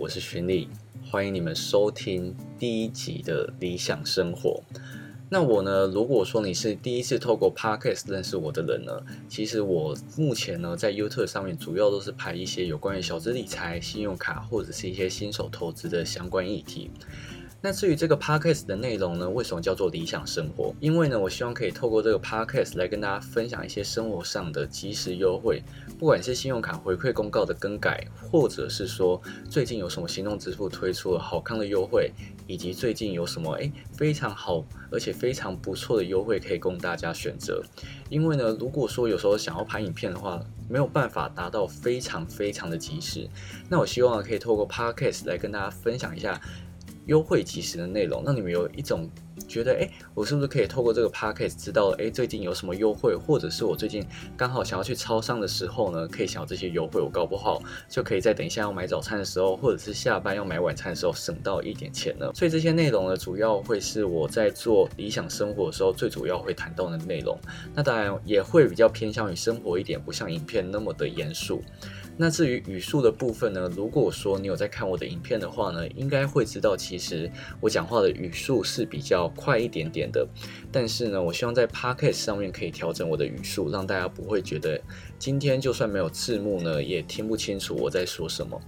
我是徐丽，欢迎你们收听第一集的理想生活。那我呢，如果说你是第一次透过 Podcast 认识我的人呢，其实我目前呢在 YouTube 上面主要都是拍一些有关于小资理财、信用卡或者是一些新手投资的相关议题。那至于这个 podcast 的内容呢，为什么叫做理想生活？因为呢，我希望可以透过这个 podcast 来跟大家分享一些生活上的即时优惠，不管是信用卡回馈公告的更改，或者是说最近有什么行动支付推出了好康的优惠，以及最近有什么诶非常好而且非常不错的优惠可以供大家选择。因为呢，如果说有时候想要拍影片的话，没有办法达到非常非常的及时，那我希望可以透过 podcast 来跟大家分享一下。优惠及时的内容，让你们有一种觉得，哎，我是不是可以透过这个 podcast 知道，哎，最近有什么优惠，或者是我最近刚好想要去超商的时候呢，可以想这些优惠，我搞不好就可以在等一下要买早餐的时候，或者是下班要买晚餐的时候省到一点钱呢。所以这些内容呢，主要会是我在做理想生活的时候最主要会谈到的内容。那当然也会比较偏向于生活一点，不像影片那么的严肃。那至于语速的部分呢？如果说你有在看我的影片的话呢，应该会知道，其实我讲话的语速是比较快一点点的。但是呢，我希望在 podcast 上面可以调整我的语速，让大家不会觉得今天就算没有字幕呢，也听不清楚我在说什么。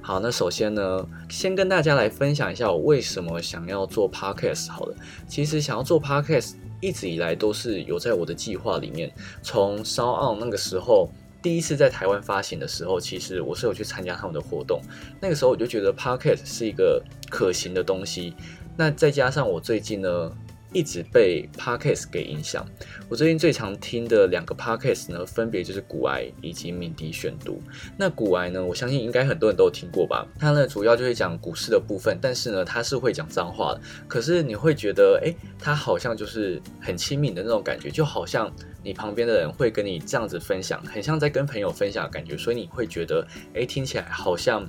好，那首先呢，先跟大家来分享一下我为什么想要做 podcast。好了，其实想要做 podcast 一直以来都是有在我的计划里面，从烧奥那个时候。第一次在台湾发行的时候，其实我是有去参加他们的活动。那个时候我就觉得 Pocket 是一个可行的东西。那再加上我最近呢。一直被 podcast 给影响。我最近最常听的两个 podcast 呢，分别就是古癌以及敏迪选读。那古癌呢，我相信应该很多人都有听过吧？它呢主要就是讲股市的部分，但是呢它是会讲脏话的。可是你会觉得，哎，它好像就是很亲密的那种感觉，就好像你旁边的人会跟你这样子分享，很像在跟朋友分享的感觉。所以你会觉得，哎，听起来好像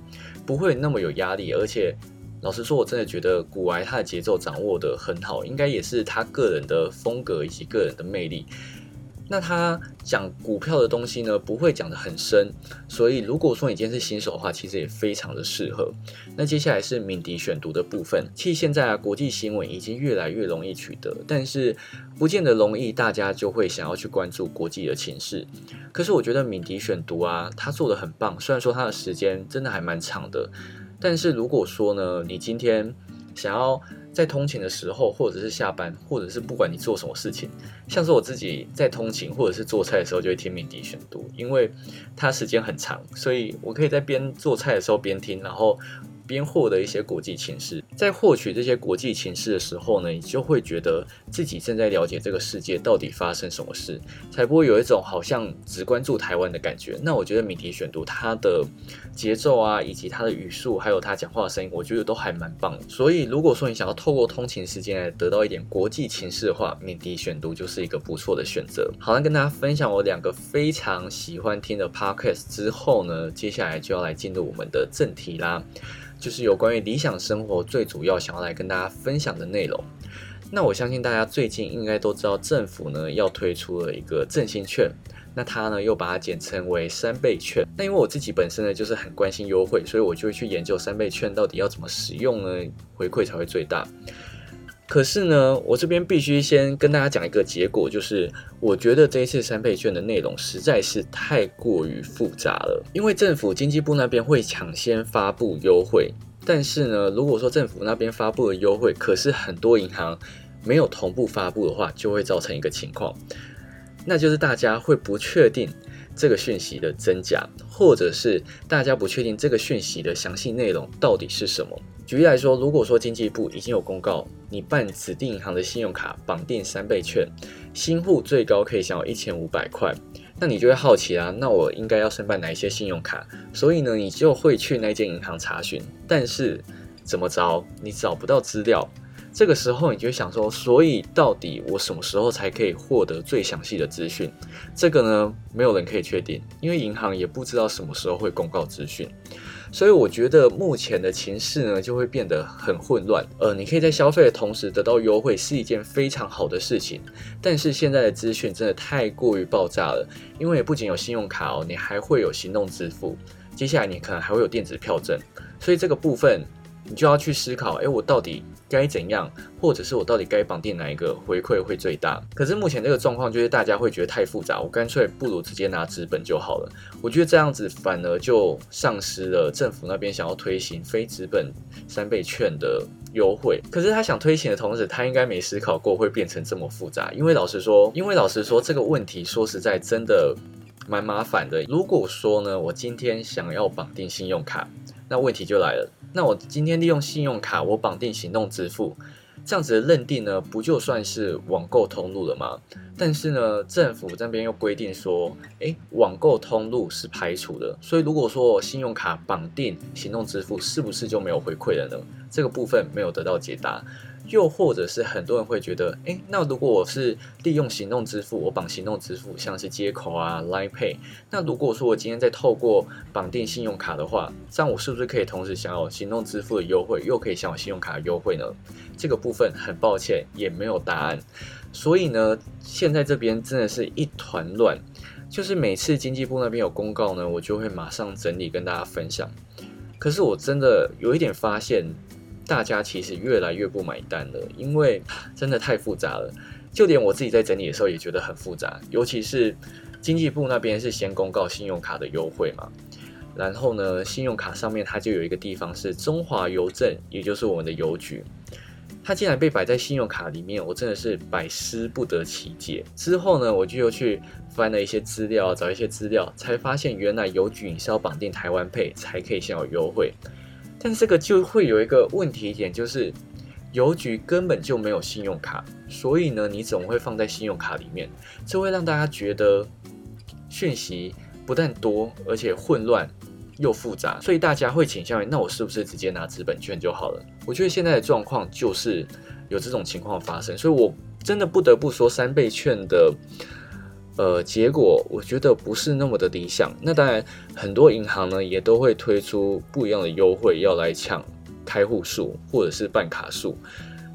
不会那么有压力，而且。老实说，我真的觉得古埃他的节奏掌握的很好，应该也是他个人的风格以及个人的魅力。那他讲股票的东西呢，不会讲得很深，所以如果说你今天是新手的话，其实也非常的适合。那接下来是敏迪选读的部分。其实现在啊，国际新闻已经越来越容易取得，但是不见得容易，大家就会想要去关注国际的情势。可是我觉得敏迪选读啊，他做的很棒，虽然说他的时间真的还蛮长的。但是如果说呢，你今天想要在通勤的时候，或者是下班，或者是不管你做什么事情，像是我自己在通勤或者是做菜的时候，就会听敏迪选读，因为它时间很长，所以我可以在边做菜的时候边听，然后。边获得一些国际情势，在获取这些国际情势的时候呢，你就会觉得自己正在了解这个世界到底发生什么事，才不会有一种好像只关注台湾的感觉。那我觉得米迪选读它的节奏啊，以及它的语速，还有他讲话的声音，我觉得都还蛮棒。所以如果说你想要透过通勤时间来得到一点国际情势的话，米迪选读就是一个不错的选择。好，了跟大家分享我两个非常喜欢听的 podcast 之后呢，接下来就要来进入我们的正题啦。就是有关于理想生活最主要想要来跟大家分享的内容。那我相信大家最近应该都知道，政府呢要推出了一个振兴券，那它呢又把它简称为三倍券。那因为我自己本身呢就是很关心优惠，所以我就会去研究三倍券到底要怎么使用呢，回馈才会最大。可是呢，我这边必须先跟大家讲一个结果，就是我觉得这一次三倍券的内容实在是太过于复杂了。因为政府经济部那边会抢先发布优惠，但是呢，如果说政府那边发布了优惠，可是很多银行没有同步发布的话，就会造成一个情况，那就是大家会不确定这个讯息的真假，或者是大家不确定这个讯息的详细内容到底是什么。举例来说，如果说经济部已经有公告，你办指定银行的信用卡绑定三倍券，新户最高可以享有一千五百块，那你就会好奇啦，那我应该要申办哪一些信用卡？所以呢，你就会去那间银行查询，但是怎么着，你找不到资料。这个时候，你就想说，所以到底我什么时候才可以获得最详细的资讯？这个呢，没有人可以确定，因为银行也不知道什么时候会公告资讯。所以我觉得目前的情势呢，就会变得很混乱。呃，你可以在消费的同时得到优惠，是一件非常好的事情。但是现在的资讯真的太过于爆炸了，因为不仅有信用卡哦，你还会有行动支付，接下来你可能还会有电子票证。所以这个部分你就要去思考，哎，我到底该怎样，或者是我到底该绑定哪一个回馈会最大？可是目前这个状况就是大家会觉得太复杂，我干脆不如直接拿纸本就好了。我觉得这样子反而就丧失了政府那边想要推行非纸本三倍券的。优惠，可是他想推行的同时，他应该没思考过会变成这么复杂。因为老实说，因为老实说，这个问题说实在真的蛮麻烦的。如果说呢，我今天想要绑定信用卡，那问题就来了。那我今天利用信用卡，我绑定行动支付，这样子的认定呢，不就算是网购通路了吗？但是呢，政府这边又规定说，诶，网购通路是排除的。所以如果说我信用卡绑定行动支付，是不是就没有回馈了呢？这个部分没有得到解答，又或者是很多人会觉得，哎，那如果我是利用行动支付，我绑行动支付，像是接口啊、Line Pay，那如果说我今天在透过绑定信用卡的话，这样我是不是可以同时享有行动支付的优惠，又可以享有信用卡的优惠呢？这个部分很抱歉也没有答案，所以呢，现在这边真的是一团乱，就是每次经济部那边有公告呢，我就会马上整理跟大家分享。可是我真的有一点发现。大家其实越来越不买单了，因为真的太复杂了。就连我自己在整理的时候也觉得很复杂。尤其是经济部那边是先公告信用卡的优惠嘛，然后呢，信用卡上面它就有一个地方是中华邮政，也就是我们的邮局，它竟然被摆在信用卡里面，我真的是百思不得其解。之后呢，我就又去翻了一些资料，找一些资料，才发现原来邮局你是要绑定台湾配才可以享有优惠。但这个就会有一个问题点，就是邮局根本就没有信用卡，所以呢，你总会放在信用卡里面，这会让大家觉得讯息不但多，而且混乱又复杂，所以大家会倾向于，那我是不是直接拿资本券就好了？我觉得现在的状况就是有这种情况发生，所以我真的不得不说，三倍券的。呃，结果我觉得不是那么的理想。那当然，很多银行呢也都会推出不一样的优惠，要来抢开户数或者是办卡数。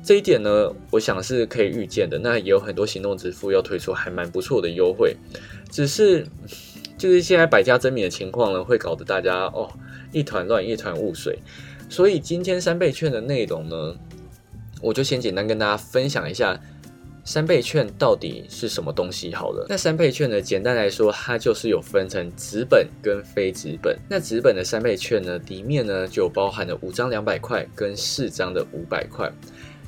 这一点呢，我想是可以预见的。那也有很多行动支付要推出还蛮不错的优惠，只是就是现在百家争鸣的情况呢，会搞得大家哦一团乱，一团雾水。所以今天三倍券的内容呢，我就先简单跟大家分享一下。三倍券到底是什么东西？好了，那三倍券呢？简单来说，它就是有分成纸本跟非纸本。那纸本的三倍券呢，里面呢就包含了五张两百块跟四张的五百块。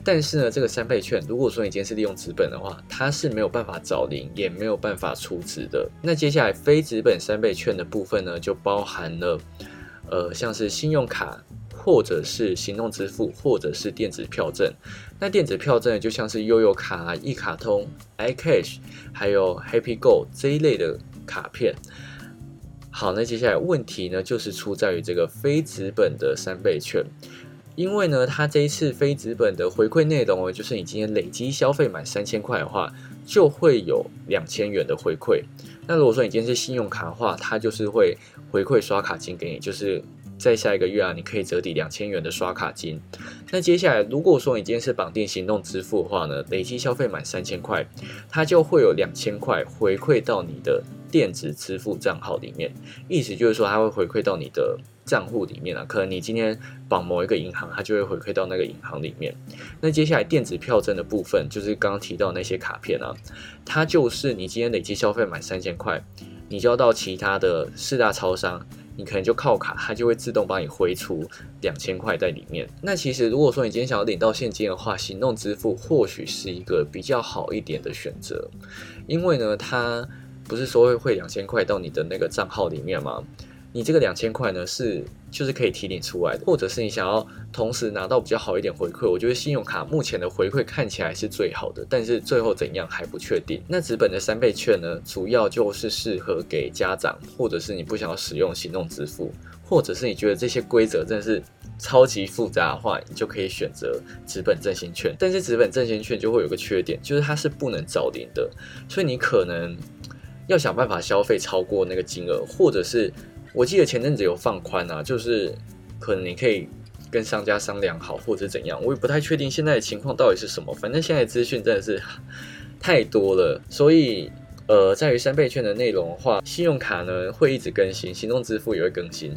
但是呢，这个三倍券，如果说你今天是利用纸本的话，它是没有办法找零，也没有办法储值的。那接下来非纸本三倍券的部分呢，就包含了呃，像是信用卡。或者是行动支付，或者是电子票证。那电子票证就像是悠游卡、一卡通、iCash，还有 Happy Go 这一类的卡片。好，那接下来问题呢，就是出在于这个非纸本的三倍券，因为呢，它这一次非纸本的回馈内容哦，就是你今天累积消费满三千块的话，就会有两千元的回馈。那如果说你今天是信用卡的话，它就是会回馈刷卡金给你，就是。在下一个月啊，你可以折抵两千元的刷卡金。那接下来，如果说你今天是绑定行动支付的话呢，累计消费满三千块，它就会有两千块回馈到你的电子支付账号里面。意思就是说，它会回馈到你的账户里面啊。可能你今天绑某一个银行，它就会回馈到那个银行里面。那接下来电子票证的部分，就是刚刚提到那些卡片啊，它就是你今天累计消费满三千块，你就要到其他的四大超商。你可能就靠卡，它就会自动帮你挥出两千块在里面。那其实如果说你今天想要领到现金的话，行动支付或许是一个比较好一点的选择，因为呢，它不是说会汇两千块到你的那个账号里面吗？你这个两千块呢，是就是可以提领出来的，或者是你想要同时拿到比较好一点回馈，我觉得信用卡目前的回馈看起来是最好的，但是最后怎样还不确定。那纸本的三倍券呢，主要就是适合给家长，或者是你不想要使用行动支付，或者是你觉得这些规则真的是超级复杂的话，你就可以选择纸本振兴券。但是纸本振兴券就会有个缺点，就是它是不能找零的，所以你可能要想办法消费超过那个金额，或者是。我记得前阵子有放宽啊，就是可能你可以跟商家商量好，或者怎样，我也不太确定现在的情况到底是什么。反正现在资讯真的是太多了，所以呃，在于三倍券的内容的话，信用卡呢会一直更新，行动支付也会更新。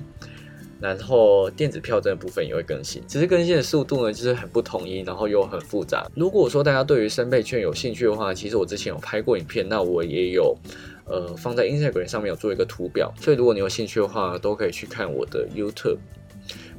然后电子票证的部分也会更新，只是更新的速度呢就是很不统一，然后又很复杂。如果说大家对于三倍券有兴趣的话，其实我之前有拍过影片，那我也有呃放在 Instagram 上面有做一个图表，所以如果你有兴趣的话，都可以去看我的 YouTube。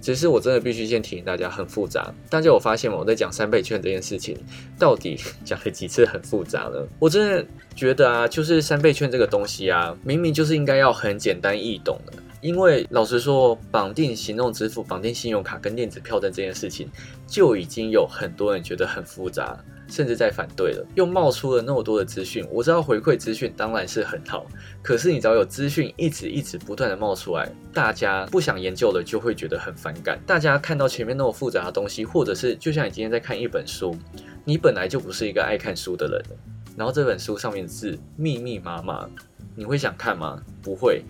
只是我真的必须先提醒大家，很复杂。大家有发现吗？我在讲三倍券这件事情，到底讲了几次很复杂呢？我真的觉得啊，就是三倍券这个东西啊，明明就是应该要很简单易懂的。因为老实说，绑定行动支付、绑定信用卡跟电子票证这件事情，就已经有很多人觉得很复杂。甚至在反对了，又冒出了那么多的资讯。我知道回馈资讯当然是很好，可是你只要有资讯一直一直不断的冒出来，大家不想研究了就会觉得很反感。大家看到前面那么复杂的东西，或者是就像你今天在看一本书，你本来就不是一个爱看书的人，然后这本书上面的字密密麻麻，你会想看吗？不会。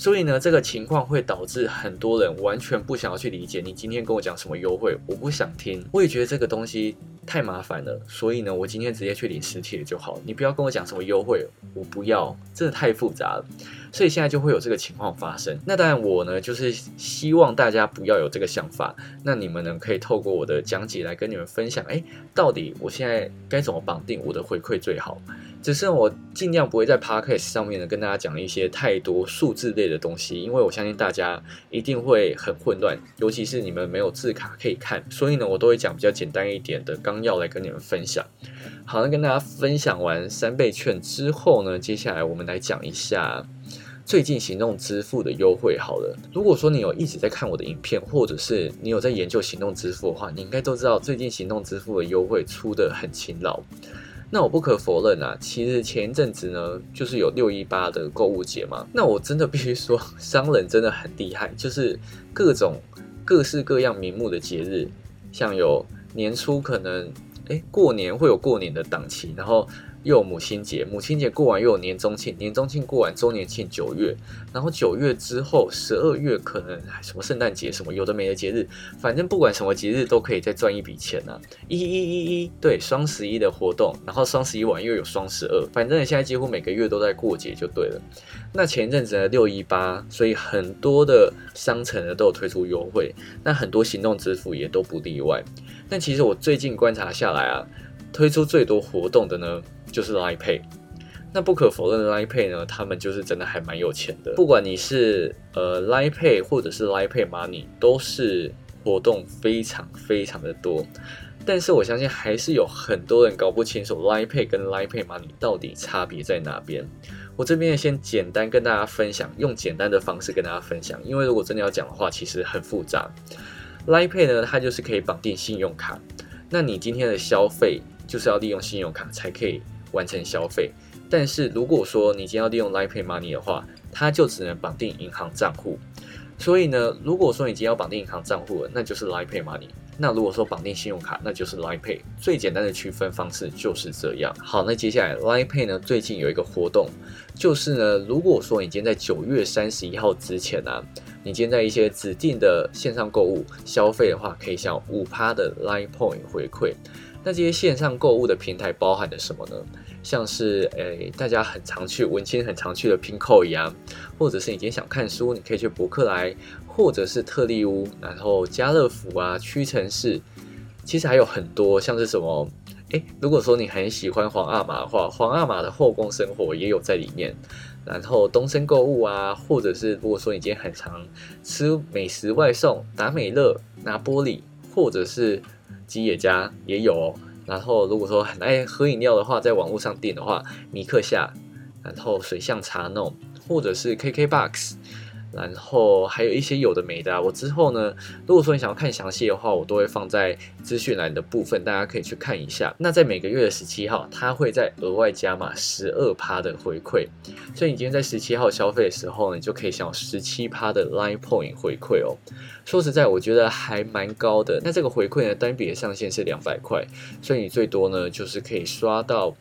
所以呢，这个情况会导致很多人完全不想要去理解你今天跟我讲什么优惠，我不想听。我也觉得这个东西太麻烦了，所以呢，我今天直接去领实体的就好。你不要跟我讲什么优惠，我不要，真的太复杂了。所以现在就会有这个情况发生。那当然，我呢就是希望大家不要有这个想法。那你们呢可以透过我的讲解来跟你们分享，哎，到底我现在该怎么绑定我的回馈最好？只是我尽量不会在 podcast 上面呢跟大家讲一些太多数字类的东西，因为我相信大家一定会很混乱，尤其是你们没有字卡可以看，所以呢我都会讲比较简单一点的纲要来跟你们分享。好，那跟大家分享完三倍券之后呢，接下来我们来讲一下最近行动支付的优惠。好了，如果说你有一直在看我的影片，或者是你有在研究行动支付的话，你应该都知道最近行动支付的优惠出的很勤劳。那我不可否认啊，其实前一阵子呢，就是有六一八的购物节嘛。那我真的必须说，商人真的很厉害，就是各种各式各样名目的节日，像有年初可能，哎，过年会有过年的档期，然后。又有母亲节，母亲节过完又有年中庆，年中庆过完周年庆九月，然后九月之后十二月可能什么圣诞节什么有的没的节日，反正不管什么节日都可以再赚一笔钱啊！一一一一对双十一的活动，然后双十一完又有双十二，反正现在几乎每个月都在过节就对了。那前阵子的六一八，所以很多的商城呢都有推出优惠，那很多行动支付也都不例外。但其实我最近观察下来啊，推出最多活动的呢。就是 Line Pay，那不可否认的 Line Pay 呢，他们就是真的还蛮有钱的。不管你是呃 Line Pay 或者是 Line Pay Money，都是活动非常非常的多。但是我相信还是有很多人搞不清楚 Line Pay 跟 Line Pay Money 到底差别在哪边。我这边先简单跟大家分享，用简单的方式跟大家分享，因为如果真的要讲的话，其实很复杂。Line Pay 呢，它就是可以绑定信用卡，那你今天的消费就是要利用信用卡才可以。完成消费，但是如果说你今天要利用 Line Pay Money 的话，它就只能绑定银行账户。所以呢，如果说你今天要绑定银行账户，那就是 Line Pay Money；那如果说绑定信用卡，那就是 Line Pay。最简单的区分方式就是这样。好，那接下来 Line Pay 呢，最近有一个活动，就是呢，如果说你今天在九月三十一号之前啊，你今天在一些指定的线上购物消费的话，可以享五趴的 Line Point 回馈。那这些线上购物的平台包含的什么呢？像是诶，大家很常去文青很常去的 Pinkoi 一样，或者是你今天想看书，你可以去博客来，或者是特利屋，然后家乐福啊、屈臣氏，其实还有很多，像是什么诶，如果说你很喜欢皇阿玛的话，皇阿玛的后宫生活也有在里面。然后东森购物啊，或者是如果说你今天很常吃美食外送，达美乐、拿玻璃，或者是。吉野家也有哦，然后如果说很爱喝饮料的话，在网络上订的话，米克夏，然后水象茶弄，或者是 KKBOX。然后还有一些有的没的，我之后呢，如果说你想要看详细的话，我都会放在资讯栏的部分，大家可以去看一下。那在每个月的十七号，它会在额外加码十二趴的回馈，所以你今天在十七号消费的时候呢，你就可以享有十七趴的 Line Point 回馈哦。说实在，我觉得还蛮高的。那这个回馈呢，单笔的上限是两百块，所以你最多呢，就是可以刷到。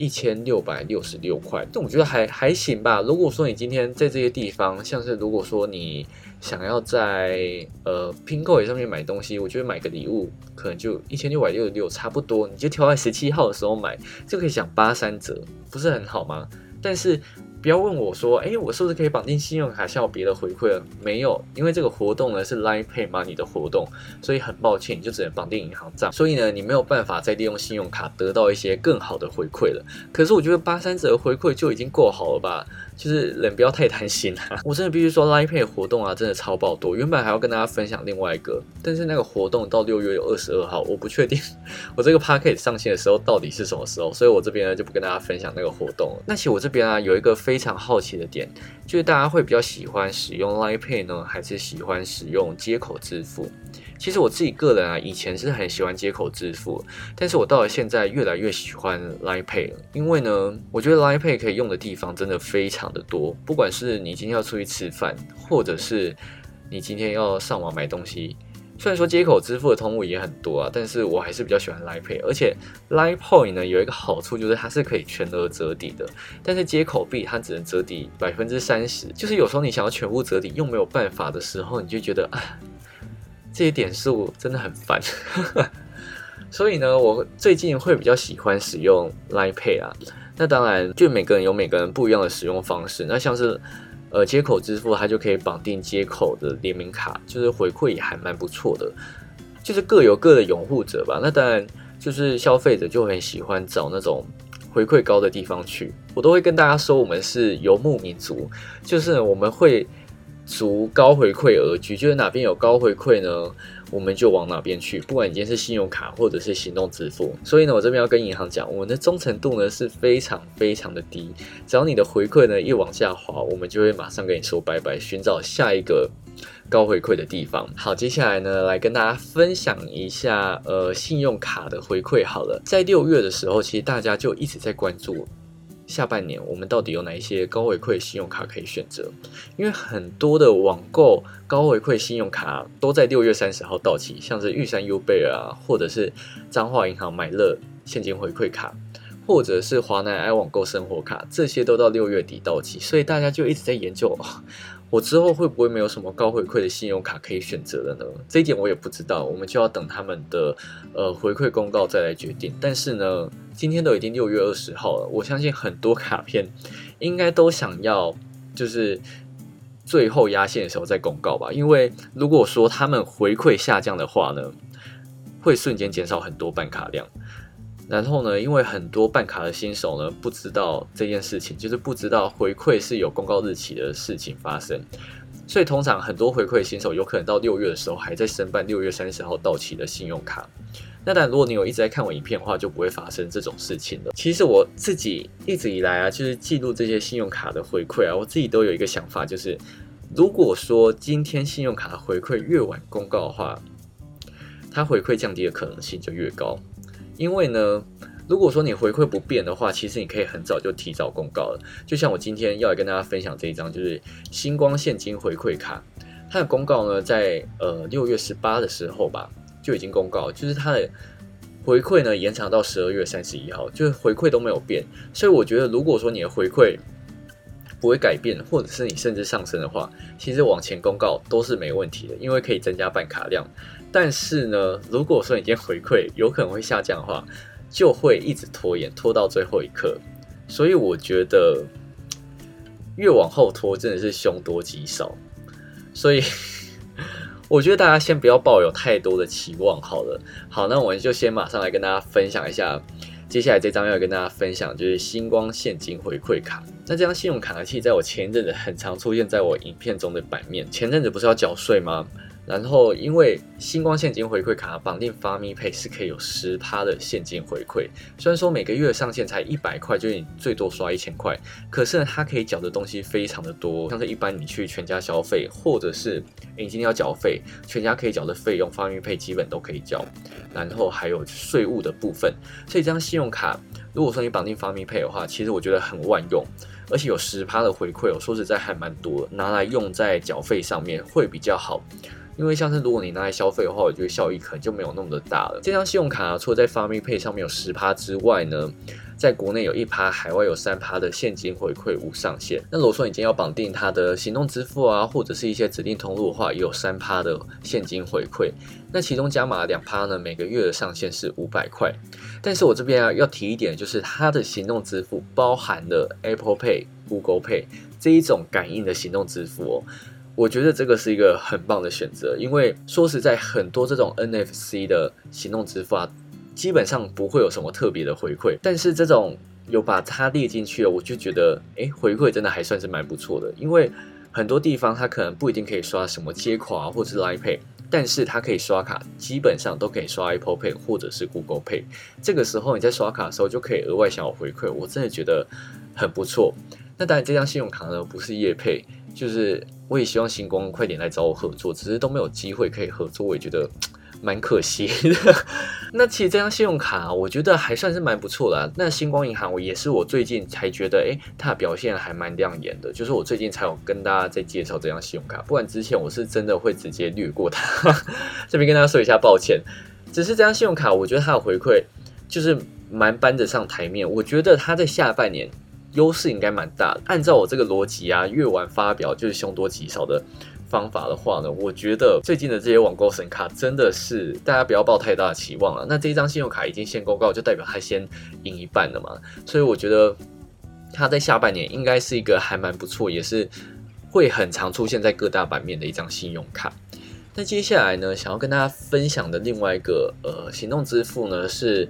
一千六百六十六块，但我觉得还还行吧。如果说你今天在这些地方，像是如果说你想要在呃拼购也上面买东西，我觉得买个礼物可能就一千六百六十六差不多，你就挑在十七号的时候买，就可以享八三折，不是很好吗？但是不要问我说，哎，我是不是可以绑定信用卡，像有别的回馈了？没有，因为这个活动呢是 Line Pay Money 的活动，所以很抱歉，你就只能绑定银行账。所以呢，你没有办法再利用信用卡得到一些更好的回馈了。可是我觉得八三折回馈就已经够好了吧？就是人不要太贪心啊！我真的必须说，Line Pay 活动啊，真的超爆多。原本还要跟大家分享另外一个，但是那个活动到六月有二十二号，我不确定 我这个 p a c k e t 上线的时候到底是什么时候，所以我这边呢就不跟大家分享那个活动。那其实我这边啊有一个非常好奇的点，就是大家会比较喜欢使用 Line Pay 呢，还是喜欢使用接口支付？其实我自己个人啊，以前是很喜欢接口支付，但是我到了现在越来越喜欢 Line Pay 了，因为呢，我觉得 Line Pay 可以用的地方真的非常的多，不管是你今天要出去吃饭，或者是你今天要上网买东西，虽然说接口支付的通路也很多啊，但是我还是比较喜欢 Line Pay，而且 Line Point 呢有一个好处就是它是可以全额折抵的，但是接口币它只能折抵百分之三十，就是有时候你想要全部折抵又没有办法的时候，你就觉得啊。这些点数真的很烦，所以呢，我最近会比较喜欢使用 Line Pay 啊。那当然，就每个人有每个人不一样的使用方式。那像是呃接口支付，它就可以绑定接口的联名卡，就是回馈也还蛮不错的。就是各有各的拥护者吧。那当然，就是消费者就很喜欢找那种回馈高的地方去。我都会跟大家说，我们是游牧民族，就是我们会。逐高回馈而居，就是哪边有高回馈呢，我们就往哪边去。不管你今天是信用卡或者是行动支付，所以呢，我这边要跟银行讲，我们的忠诚度呢是非常非常的低。只要你的回馈呢一往下滑，我们就会马上跟你说拜拜，寻找下一个高回馈的地方。好，接下来呢，来跟大家分享一下呃信用卡的回馈。好了，在六月的时候，其实大家就一直在关注。下半年我们到底有哪一些高回馈信用卡可以选择？因为很多的网购高回馈信用卡都在六月三十号到期，像是玉山 U 贝啊，或者是彰化银行买乐现金回馈卡，或者是华南 i 网购生活卡，这些都到六月底到期，所以大家就一直在研究。我之后会不会没有什么高回馈的信用卡可以选择了呢？这一点我也不知道，我们就要等他们的呃回馈公告再来决定。但是呢，今天都已经六月二十号了，我相信很多卡片应该都想要就是最后压线的时候再公告吧。因为如果说他们回馈下降的话呢，会瞬间减少很多办卡量。然后呢，因为很多办卡的新手呢不知道这件事情，就是不知道回馈是有公告日期的事情发生，所以通常很多回馈新手有可能到六月的时候还在申办六月三十号到期的信用卡。那但如果你有一直在看我影片的话，就不会发生这种事情了。其实我自己一直以来啊，就是记录这些信用卡的回馈啊，我自己都有一个想法，就是如果说今天信用卡回馈越晚公告的话，它回馈降低的可能性就越高。因为呢，如果说你回馈不变的话，其实你可以很早就提早公告了。就像我今天要来跟大家分享这一张，就是星光现金回馈卡，它的公告呢，在呃六月十八的时候吧，就已经公告，就是它的回馈呢延长到十二月三十一号，就是回馈都没有变。所以我觉得，如果说你的回馈不会改变，或者是你甚至上升的话，其实往前公告都是没问题的，因为可以增加办卡量。但是呢，如果说你今天回馈有可能会下降的话，就会一直拖延，拖到最后一刻。所以我觉得越往后拖，真的是凶多吉少。所以 我觉得大家先不要抱有太多的期望好了。好，那我们就先马上来跟大家分享一下，接下来这张要跟大家分享就是星光现金回馈卡。那这张信用卡呢，其实在我前一阵子很常出现在我影片中的版面。前阵子不是要缴税吗？然后，因为星光现金回馈卡绑定发咪配是可以有十趴的现金回馈。虽然说每个月上限才一百块，就是你最多刷一千块，可是呢，它可以缴的东西非常的多。像是一般你去全家消费，或者是你今天要缴费，全家可以缴的费用，发咪配基本都可以缴。然后还有税务的部分，所以这张信用卡，如果说你绑定发咪配的话，其实我觉得很万用，而且有十趴的回馈，我说实在还蛮多，拿来用在缴费上面会比较好。因为像是如果你拿来消费的话，我觉得效益可能就没有那么的大了。这张信用卡除了在发咪配上面有十趴之外呢，在国内有一趴，海外有三趴的现金回馈无上限。那如果说你今天要绑定它的行动支付啊，或者是一些指定通路的话，也有三趴的现金回馈。那其中加码两趴呢，每个月的上限是五百块。但是我这边啊要提一点，就是它的行动支付包含了 Apple Pay。Google Pay 这一种感应的行动支付哦。我觉得这个是一个很棒的选择，因为说实在，很多这种 NFC 的行动支付啊，基本上不会有什么特别的回馈。但是这种有把它列进去了，我就觉得，哎，回馈真的还算是蛮不错的。因为很多地方它可能不一定可以刷什么接口啊，或者是 Line Pay，但是它可以刷卡，基本上都可以刷 Apple Pay 或者是 Google Pay。这个时候你在刷卡的时候就可以额外享有回馈，我真的觉得很不错。那当然，这张信用卡呢不是业配，就是我也希望星光快点来找我合作，只是都没有机会可以合作，我也觉得蛮可惜的。那其实这张信用卡，我觉得还算是蛮不错的。那星光银行，我也是我最近才觉得，哎，它的表现还蛮亮眼的。就是我最近才有跟大家在介绍这张信用卡，不然之前我是真的会直接略过它。这边跟大家说一下抱歉，只是这张信用卡，我觉得它的回馈就是蛮搬得上台面。我觉得它在下半年。优势应该蛮大的。按照我这个逻辑啊，越晚发表就是凶多吉少的方法的话呢，我觉得最近的这些网购神卡真的是大家不要抱太大的期望了。那这一张信用卡已经先公告，就代表它先赢一半了嘛。所以我觉得它在下半年应该是一个还蛮不错，也是会很常出现在各大版面的一张信用卡。那接下来呢，想要跟大家分享的另外一个呃行动支付呢是。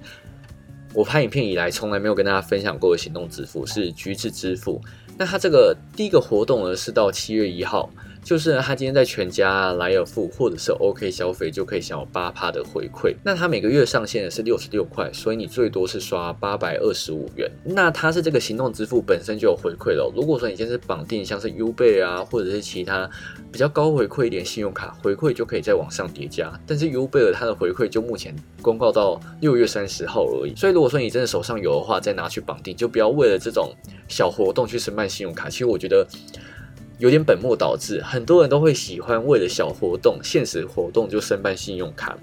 我拍影片以来，从来没有跟大家分享过的行动支付是橘子支付。那它这个第一个活动呢，是到七月一号。就是他今天在全家、莱尔富或者是 OK 消费就可以享有八趴的回馈。那他每个月上限是六十六块，所以你最多是刷八百二十五元。那它是这个行动支付本身就有回馈了。如果说你现在是绑定像是 U 贝啊，或者是其他比较高回馈一点信用卡，回馈就可以再往上叠加。但是 U 贝尔它的回馈就目前公告到六月三十号而已。所以如果说你真的手上有的话，再拿去绑定，就不要为了这种小活动去申办信用卡。其实我觉得。有点本末倒置，很多人都会喜欢为了小活动、现实活动就申办信用卡，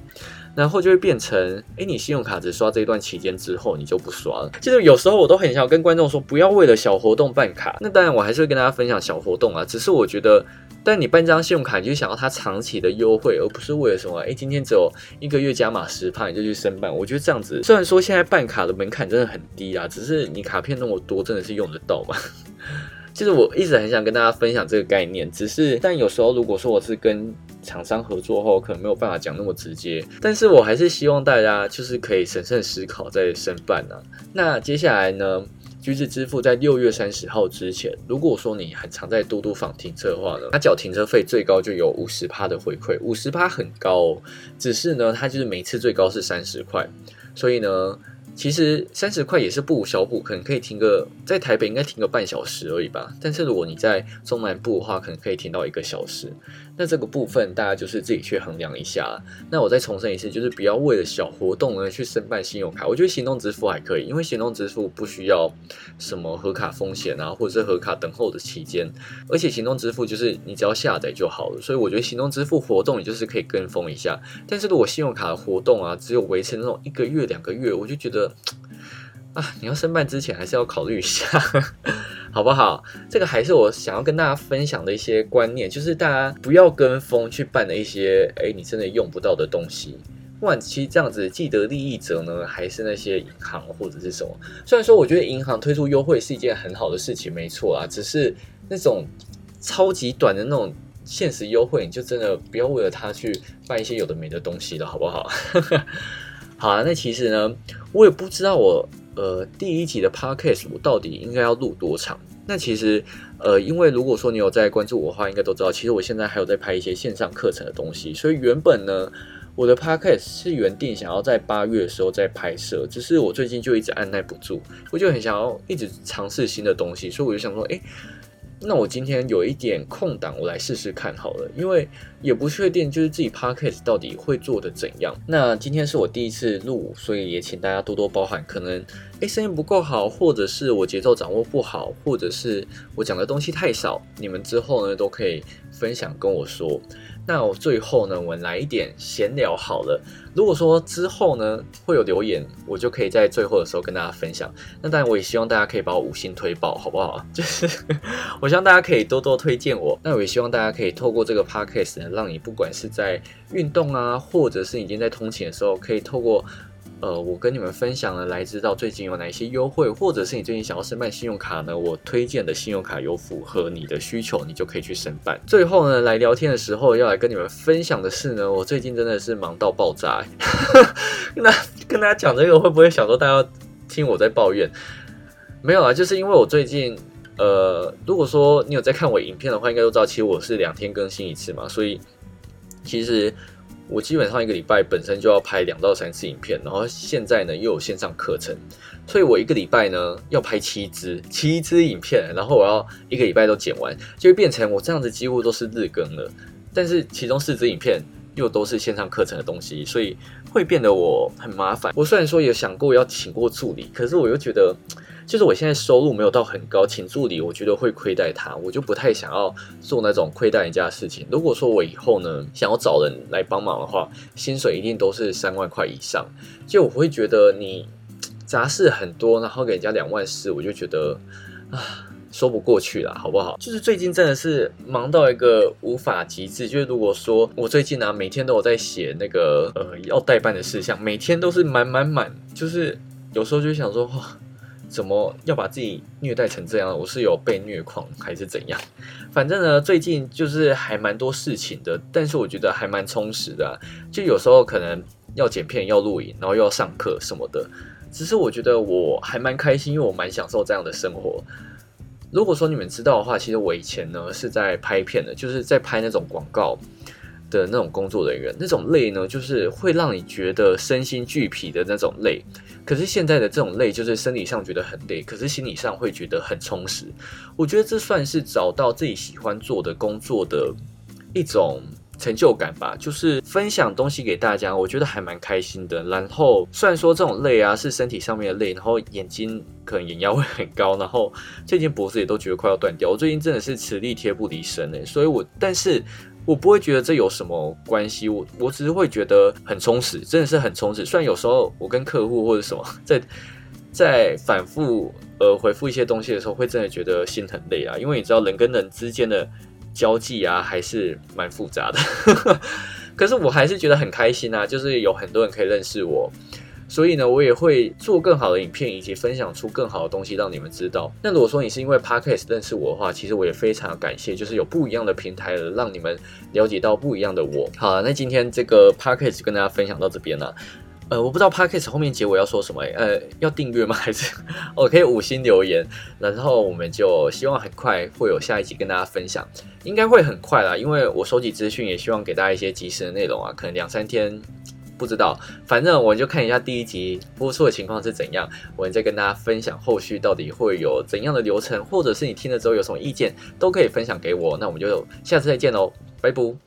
然后就会变成，哎，你信用卡只刷这一段期间之后，你就不刷了。其实有时候我都很想跟观众说，不要为了小活动办卡。那当然，我还是会跟大家分享小活动啊。只是我觉得，但你办张信用卡，你就想要它长期的优惠，而不是为了什么，哎，今天只有一个月加码十趴，你就去申办。我觉得这样子，虽然说现在办卡的门槛真的很低啊，只是你卡片那么多，真的是用得到吗？其实我一直很想跟大家分享这个概念，只是但有时候如果说我是跟厂商合作后，可能没有办法讲那么直接。但是我还是希望大家就是可以审慎思考再申办呢。那接下来呢，橘子支付在六月三十号之前，如果说你很常在嘟嘟房停车的话呢，它缴停车费最高就有五十趴的回馈，五十趴很高，只是呢，它就是每次最高是三十块，所以呢。其实三十块也是不无小补，可能可以停个在台北应该停个半小时而已吧。但是如果你在中南部的话，可能可以停到一个小时。那这个部分大家就是自己去衡量一下。那我再重申一次，就是不要为了小活动呢去申办信用卡。我觉得行动支付还可以，因为行动支付不需要什么核卡风险啊，或者是核卡等候的期间，而且行动支付就是你只要下载就好了。所以我觉得行动支付活动你就是可以跟风一下。但是如果信用卡的活动啊，只有维持那种一个月两个月，我就觉得。啊，你要申办之前还是要考虑一下，好不好？这个还是我想要跟大家分享的一些观念，就是大家不要跟风去办的一些，哎，你真的用不到的东西。不管其实这样子既得利益者呢，还是那些银行或者是什么？虽然说我觉得银行推出优惠是一件很好的事情，没错啊，只是那种超级短的那种限时优惠，你就真的不要为了它去办一些有的没的东西了，好不好？好啊，那其实呢，我也不知道我。呃，第一集的 podcast 我到底应该要录多长？那其实，呃，因为如果说你有在关注我的话，应该都知道，其实我现在还有在拍一些线上课程的东西。所以原本呢，我的 podcast 是原定想要在八月的时候再拍摄，只是我最近就一直按耐不住，我就很想要一直尝试新的东西，所以我就想说，哎。那我今天有一点空档，我来试试看好了，因为也不确定就是自己 podcast 到底会做的怎样。那今天是我第一次录，所以也请大家多多包涵。可能诶声音不够好，或者是我节奏掌握不好，或者是我讲的东西太少，你们之后呢都可以分享跟我说。那我最后呢，我来一点闲聊好了。如果说之后呢会有留言，我就可以在最后的时候跟大家分享。那当然，我也希望大家可以把我五星推爆，好不好？就是我希望大家可以多多推荐我。那我也希望大家可以透过这个 podcast 呢，让你不管是在运动啊，或者是已经在通勤的时候，可以透过呃，我跟你们分享了来知道最近有哪些优惠，或者是你最近想要申办信用卡呢？我推荐的信用卡有符合你的需求，你就可以去申办。最后呢，来聊天的时候要来跟你们分享的是呢，我最近真的是忙到爆炸。那跟大家讲这个会不会想说大家听我在抱怨？没有啊，就是因为我最近呃，如果说你有在看我影片的话，应该都知道，其实我是两天更新一次嘛，所以其实。我基本上一个礼拜本身就要拍两到三次影片，然后现在呢又有线上课程，所以我一个礼拜呢要拍七支七支影片，然后我要一个礼拜都剪完，就会变成我这样子几乎都是日更了。但是其中四支影片又都是线上课程的东西，所以会变得我很麻烦。我虽然说有想过要请过助理，可是我又觉得。就是我现在收入没有到很高，请助理我觉得会亏待他，我就不太想要做那种亏待人家的事情。如果说我以后呢想要找人来帮忙的话，薪水一定都是三万块以上。就我会觉得你杂事很多，然后给人家两万四，我就觉得啊说不过去了，好不好？就是最近真的是忙到一个无法极致。就是如果说我最近呢每天都有在写那个呃要代办的事项，每天都是满满满，就是有时候就想说哇。怎么要把自己虐待成这样？我是有被虐狂还是怎样？反正呢，最近就是还蛮多事情的，但是我觉得还蛮充实的。就有时候可能要剪片、要录影，然后又要上课什么的。只是我觉得我还蛮开心，因为我蛮享受这样的生活。如果说你们知道的话，其实我以前呢是在拍片的，就是在拍那种广告。的那种工作人员，那种累呢，就是会让你觉得身心俱疲的那种累。可是现在的这种累，就是生理上觉得很累，可是心理上会觉得很充实。我觉得这算是找到自己喜欢做的工作的一种成就感吧。就是分享东西给大家，我觉得还蛮开心的。然后虽然说这种累啊是身体上面的累，然后眼睛可能眼压会很高，然后最近脖子也都觉得快要断掉。我最近真的是磁力贴不离身诶，所以我但是。我不会觉得这有什么关系，我我只是会觉得很充实，真的是很充实。虽然有时候我跟客户或者什么 在在反复呃回复一些东西的时候，会真的觉得心很累啊，因为你知道人跟人之间的交际啊还是蛮复杂的。可是我还是觉得很开心啊，就是有很多人可以认识我。所以呢，我也会做更好的影片，以及分享出更好的东西让你们知道。那如果说你是因为 Podcast 认识我的话，其实我也非常感谢，就是有不一样的平台，让你们了解到不一样的我。好，那今天这个 Podcast 跟大家分享到这边了。呃，我不知道 Podcast 后面结尾要说什么，呃，要订阅吗？还是我 可以五星留言？然后我们就希望很快会有下一集跟大家分享，应该会很快啦，因为我收集资讯也希望给大家一些及时的内容啊，可能两三天。不知道，反正我就看一下第一集播出的情况是怎样，我再跟大家分享后续到底会有怎样的流程，或者是你听了之后有什么意见，都可以分享给我。那我们就下次再见喽，拜拜。